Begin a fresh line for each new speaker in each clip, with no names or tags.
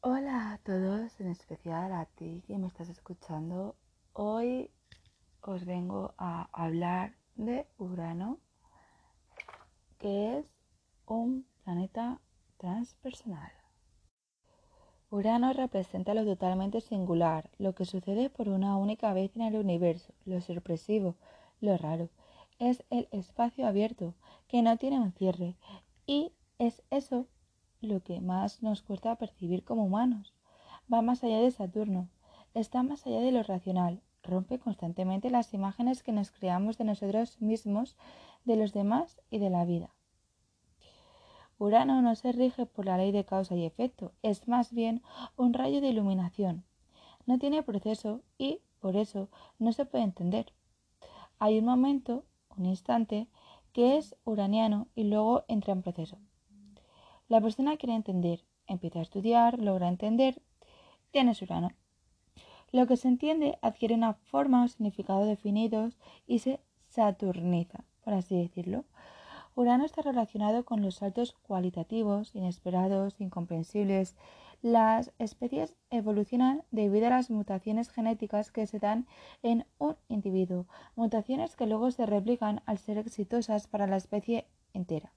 Hola a todos, en especial a ti que me estás escuchando. Hoy os vengo a hablar de Urano, que es un planeta transpersonal. Urano representa lo totalmente singular, lo que sucede por una única vez en el universo, lo sorpresivo, lo raro. Es el espacio abierto, que no tiene un cierre, y es eso lo que más nos cuesta percibir como humanos. Va más allá de Saturno, está más allá de lo racional, rompe constantemente las imágenes que nos creamos de nosotros mismos, de los demás y de la vida. Urano no se rige por la ley de causa y efecto, es más bien un rayo de iluminación. No tiene proceso y, por eso, no se puede entender. Hay un momento, un instante, que es uraniano y luego entra en proceso. La persona quiere entender, empieza a estudiar, logra entender, tiene su Urano. Lo que se entiende adquiere una forma o significado definidos y se saturniza, por así decirlo. Urano está relacionado con los saltos cualitativos, inesperados, incomprensibles. Las especies evolucionan debido a las mutaciones genéticas que se dan en un individuo, mutaciones que luego se replican al ser exitosas para la especie entera.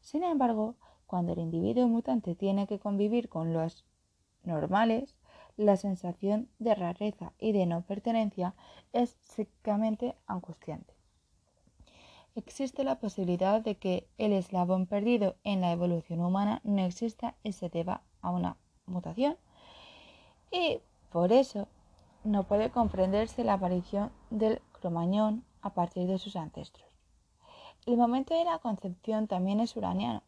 Sin embargo, cuando el individuo mutante tiene que convivir con los normales, la sensación de rareza y de no pertenencia es psíquicamente angustiante existe la posibilidad de que el eslabón perdido en la evolución humana no exista y se deba a una mutación. Y por eso no puede comprenderse la aparición del cromañón a partir de sus ancestros. El momento de la concepción también es uraniano.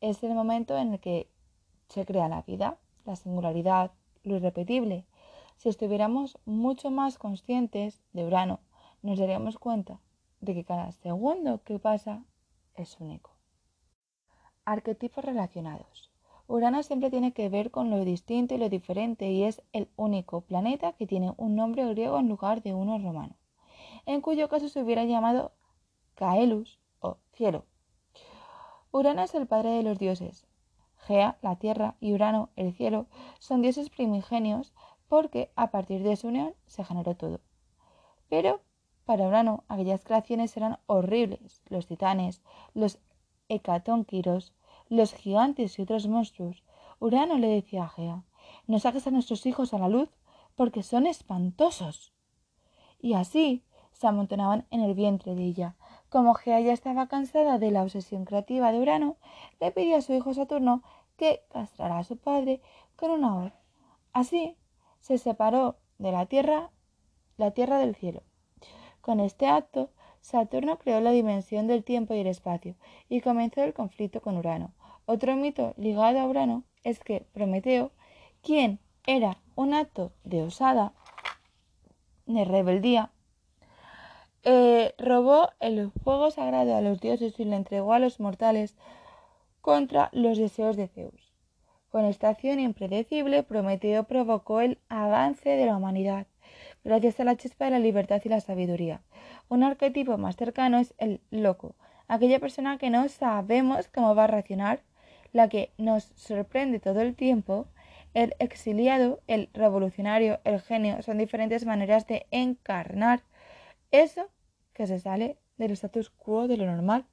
Es el momento en el que se crea la vida, la singularidad, lo irrepetible. Si estuviéramos mucho más conscientes de Urano, nos daríamos cuenta de que cada segundo que pasa es único. Arquetipos relacionados. Urano siempre tiene que ver con lo distinto y lo diferente y es el único planeta que tiene un nombre griego en lugar de uno romano, en cuyo caso se hubiera llamado Caelus o cielo. Urano es el padre de los dioses. Gea, la tierra, y Urano, el cielo, son dioses primigenios porque a partir de su unión se generó todo. Pero para Urano, aquellas creaciones eran horribles. Los titanes, los hecatónquiros, los gigantes y otros monstruos. Urano le decía a Gea, no saques a nuestros hijos a la luz porque son espantosos. Y así se amontonaban en el vientre de ella. Como Gea ya estaba cansada de la obsesión creativa de Urano, le pidió a su hijo Saturno que castrara a su padre con una hoz. Así se separó de la tierra, la tierra del cielo. Con este acto, Saturno creó la dimensión del tiempo y el espacio y comenzó el conflicto con Urano. Otro mito ligado a Urano es que Prometeo, quien era un acto de osada, de rebeldía, eh, robó el fuego sagrado a los dioses y lo entregó a los mortales contra los deseos de Zeus. Con esta acción impredecible, Prometeo provocó el avance de la humanidad gracias a la chispa de la libertad y la sabiduría. Un arquetipo más cercano es el loco, aquella persona que no sabemos cómo va a reaccionar, la que nos sorprende todo el tiempo, el exiliado, el revolucionario, el genio, son diferentes maneras de encarnar eso que se sale del status quo de lo normal.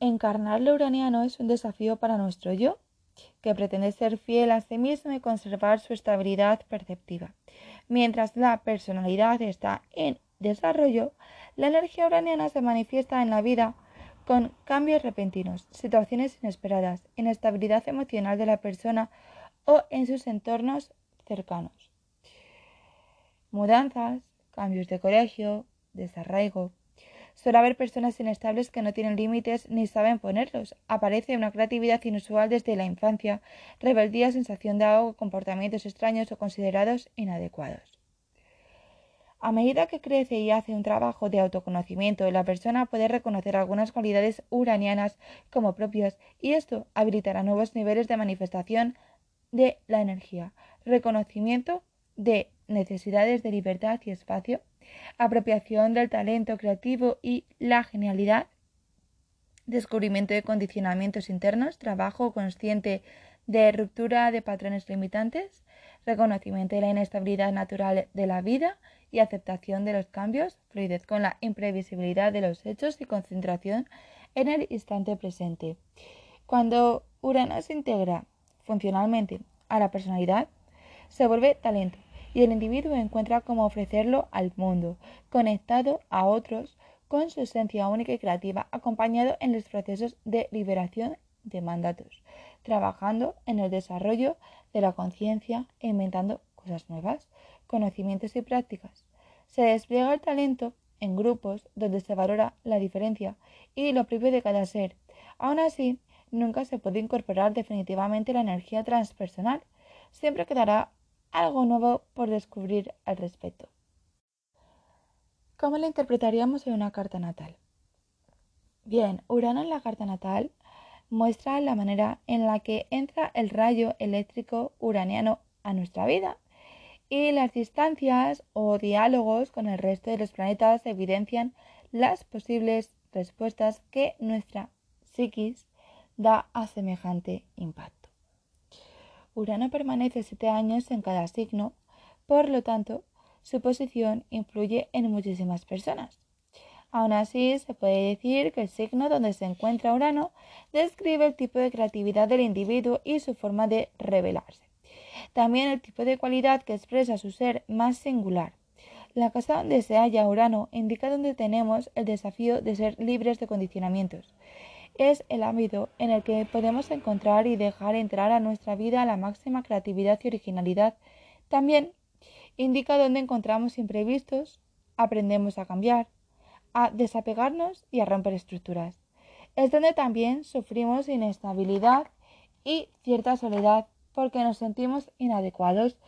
Encarnar lo uraniano es un desafío para nuestro yo que pretende ser fiel a sí mismo y conservar su estabilidad perceptiva. Mientras la personalidad está en desarrollo, la energía uraniana se manifiesta en la vida con cambios repentinos, situaciones inesperadas, inestabilidad emocional de la persona o en sus entornos cercanos. Mudanzas, cambios de colegio, desarraigo, Suele haber personas inestables que no tienen límites ni saben ponerlos. Aparece una creatividad inusual desde la infancia, rebeldía, sensación de ahogo, comportamientos extraños o considerados inadecuados. A medida que crece y hace un trabajo de autoconocimiento, la persona puede reconocer algunas cualidades uranianas como propias y esto habilitará nuevos niveles de manifestación de la energía, reconocimiento de necesidades de libertad y espacio, apropiación del talento creativo y la genialidad, descubrimiento de condicionamientos internos, trabajo consciente de ruptura de patrones limitantes, reconocimiento de la inestabilidad natural de la vida y aceptación de los cambios, fluidez con la imprevisibilidad de los hechos y concentración en el instante presente. Cuando Urano se integra funcionalmente a la personalidad, se vuelve talento y el individuo encuentra cómo ofrecerlo al mundo, conectado a otros con su esencia única y creativa, acompañado en los procesos de liberación de mandatos, trabajando en el desarrollo de la conciencia e inventando cosas nuevas, conocimientos y prácticas. Se despliega el talento en grupos donde se valora la diferencia y lo propio de cada ser. Aún así, nunca se puede incorporar definitivamente la energía transpersonal. Siempre quedará algo nuevo por descubrir al respecto. ¿Cómo la interpretaríamos en una carta natal? Bien, Urano en la carta natal muestra la manera en la que entra el rayo eléctrico uraniano a nuestra vida y las distancias o diálogos con el resto de los planetas evidencian las posibles respuestas que nuestra psiquis da a semejante impacto. Urano permanece siete años en cada signo, por lo tanto, su posición influye en muchísimas personas. Aún así, se puede decir que el signo donde se encuentra Urano describe el tipo de creatividad del individuo y su forma de revelarse. También el tipo de cualidad que expresa su ser más singular. La casa donde se halla Urano indica donde tenemos el desafío de ser libres de condicionamientos. Es el ámbito en el que podemos encontrar y dejar entrar a nuestra vida la máxima creatividad y originalidad. También indica dónde encontramos imprevistos, aprendemos a cambiar, a desapegarnos y a romper estructuras. Es donde también sufrimos inestabilidad y cierta soledad porque nos sentimos inadecuados.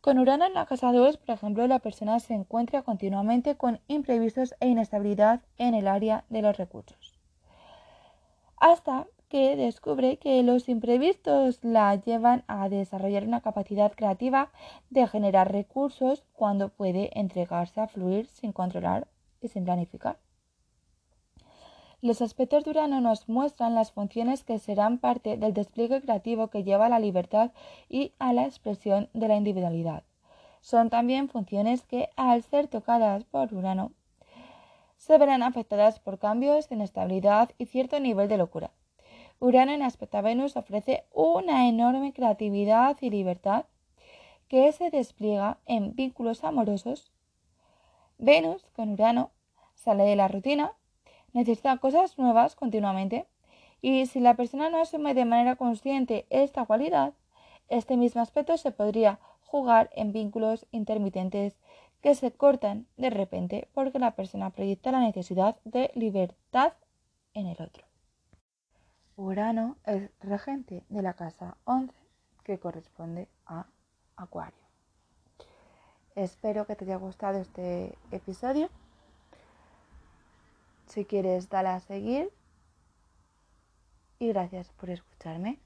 Con Urano en la casa 2, por ejemplo, la persona se encuentra continuamente con imprevistos e inestabilidad en el área de los recursos. Hasta que descubre que los imprevistos la llevan a desarrollar una capacidad creativa de generar recursos cuando puede entregarse a fluir sin controlar y sin planificar. Los aspectos de Urano nos muestran las funciones que serán parte del despliegue creativo que lleva a la libertad y a la expresión de la individualidad. Son también funciones que, al ser tocadas por Urano, se verán afectadas por cambios, inestabilidad y cierto nivel de locura. Urano en aspecto a Venus ofrece una enorme creatividad y libertad que se despliega en vínculos amorosos. Venus con Urano sale de la rutina, necesita cosas nuevas continuamente y si la persona no asume de manera consciente esta cualidad, este mismo aspecto se podría jugar en vínculos intermitentes que se cortan de repente porque la persona proyecta la necesidad de libertad en el otro. Urano es regente de la casa 11, que corresponde a Acuario. Espero que te haya gustado este episodio. Si quieres, dale a seguir. Y gracias por escucharme.